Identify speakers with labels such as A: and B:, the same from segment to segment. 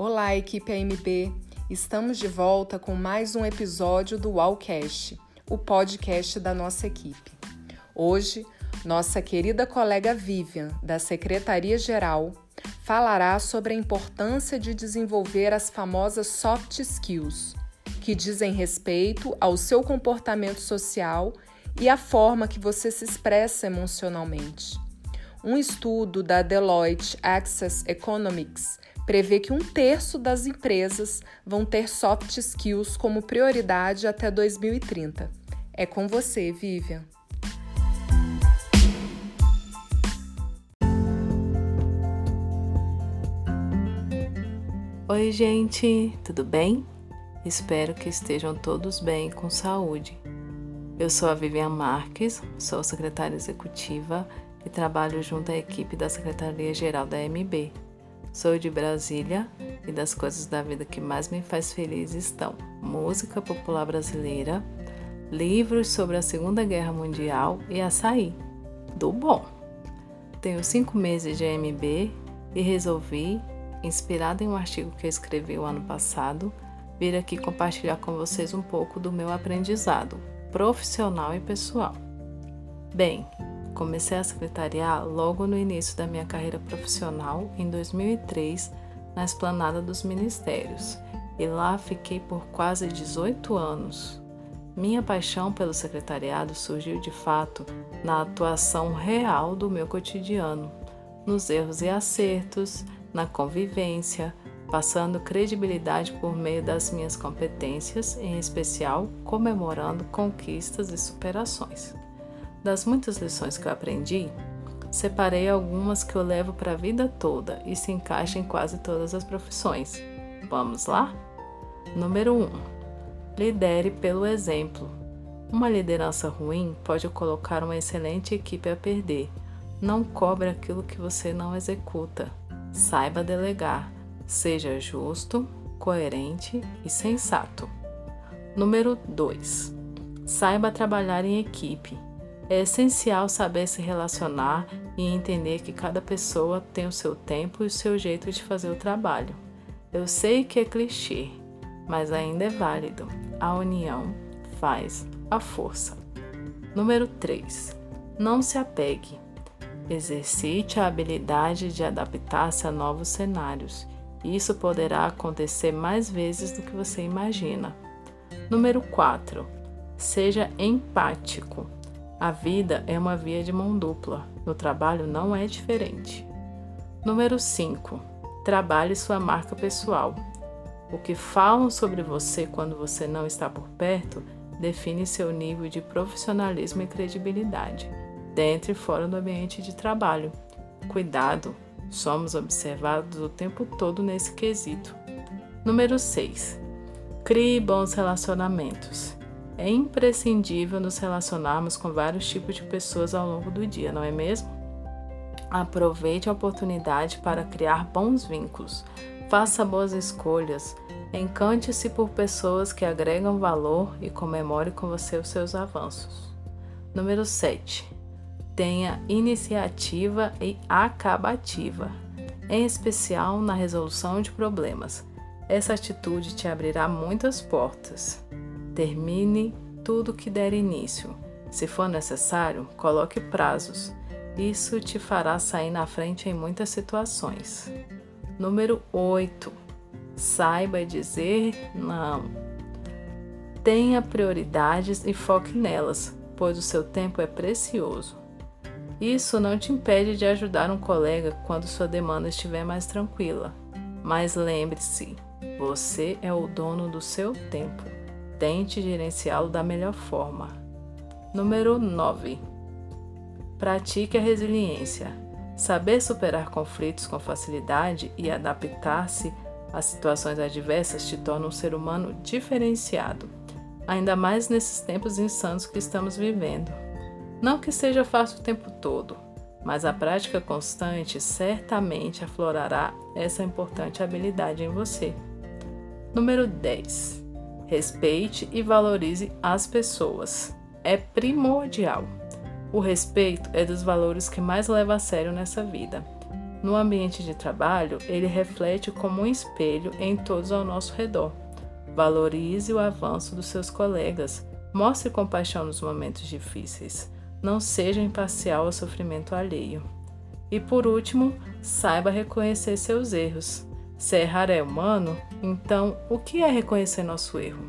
A: Olá, equipe AMB! Estamos de volta com mais um episódio do Wallcast, o podcast da nossa equipe. Hoje, nossa querida colega Vivian, da Secretaria-Geral, falará sobre a importância de desenvolver as famosas soft skills, que dizem respeito ao seu comportamento social e à forma que você se expressa emocionalmente. Um estudo da Deloitte Access Economics prevê que um terço das empresas vão ter soft skills como prioridade até 2030. É com você, Vivian.
B: Oi, gente, tudo bem? Espero que estejam todos bem com saúde. Eu sou a Vivian Marques, sou secretária executiva e trabalho junto à equipe da Secretaria-Geral da MB. Sou de Brasília e das coisas da vida que mais me faz feliz estão música popular brasileira, livros sobre a Segunda Guerra Mundial e açaí. Do bom! Tenho cinco meses de MB e resolvi, inspirada em um artigo que eu escrevi o ano passado, vir aqui compartilhar com vocês um pouco do meu aprendizado profissional e pessoal. Bem, Comecei a secretariar logo no início da minha carreira profissional, em 2003, na Esplanada dos Ministérios, e lá fiquei por quase 18 anos. Minha paixão pelo secretariado surgiu de fato na atuação real do meu cotidiano, nos erros e acertos, na convivência, passando credibilidade por meio das minhas competências, em especial comemorando conquistas e superações. Das muitas lições que eu aprendi, separei algumas que eu levo para a vida toda e se encaixam em quase todas as profissões. Vamos lá? Número 1. Um, lidere pelo exemplo. Uma liderança ruim pode colocar uma excelente equipe a perder. Não cobre aquilo que você não executa. Saiba delegar. Seja justo, coerente e sensato. Número 2. Saiba trabalhar em equipe. É essencial saber se relacionar e entender que cada pessoa tem o seu tempo e o seu jeito de fazer o trabalho. Eu sei que é clichê, mas ainda é válido. A união faz a força. Número 3. Não se apegue. Exercite a habilidade de adaptar-se a novos cenários. Isso poderá acontecer mais vezes do que você imagina. Número 4. Seja empático. A vida é uma via de mão dupla. No trabalho não é diferente. Número 5. Trabalhe sua marca pessoal. O que falam sobre você quando você não está por perto define seu nível de profissionalismo e credibilidade, dentro e fora do ambiente de trabalho. Cuidado, somos observados o tempo todo nesse quesito. Número 6. Crie bons relacionamentos. É imprescindível nos relacionarmos com vários tipos de pessoas ao longo do dia, não é mesmo? Aproveite a oportunidade para criar bons vínculos. Faça boas escolhas. Encante-se por pessoas que agregam valor e comemore com você os seus avanços. Número 7. Tenha iniciativa e acabativa, em especial na resolução de problemas. Essa atitude te abrirá muitas portas. Termine tudo que der início. Se for necessário, coloque prazos. Isso te fará sair na frente em muitas situações. Número 8. Saiba dizer não. Tenha prioridades e foque nelas, pois o seu tempo é precioso. Isso não te impede de ajudar um colega quando sua demanda estiver mais tranquila. Mas lembre-se, você é o dono do seu tempo. Tente gerenciá-lo da melhor forma. Número 9. Pratique a resiliência. Saber superar conflitos com facilidade e adaptar-se a situações adversas te torna um ser humano diferenciado, ainda mais nesses tempos insanos que estamos vivendo. Não que seja fácil o tempo todo, mas a prática constante certamente aflorará essa importante habilidade em você. Número 10. Respeite e valorize as pessoas. É primordial. O respeito é dos valores que mais leva a sério nessa vida. No ambiente de trabalho, ele reflete como um espelho em todos ao nosso redor. Valorize o avanço dos seus colegas. Mostre compaixão nos momentos difíceis. Não seja imparcial ao sofrimento alheio. E por último, saiba reconhecer seus erros. Se errar é humano, então o que é reconhecer nosso erro?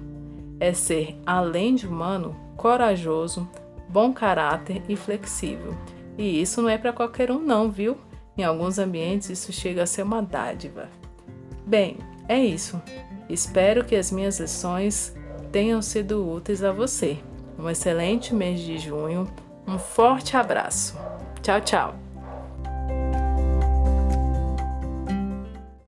B: É ser, além de humano, corajoso, bom caráter e flexível. E isso não é para qualquer um, não, viu? Em alguns ambientes isso chega a ser uma dádiva. Bem, é isso. Espero que as minhas lições tenham sido úteis a você. Um excelente mês de junho. Um forte abraço. Tchau, tchau.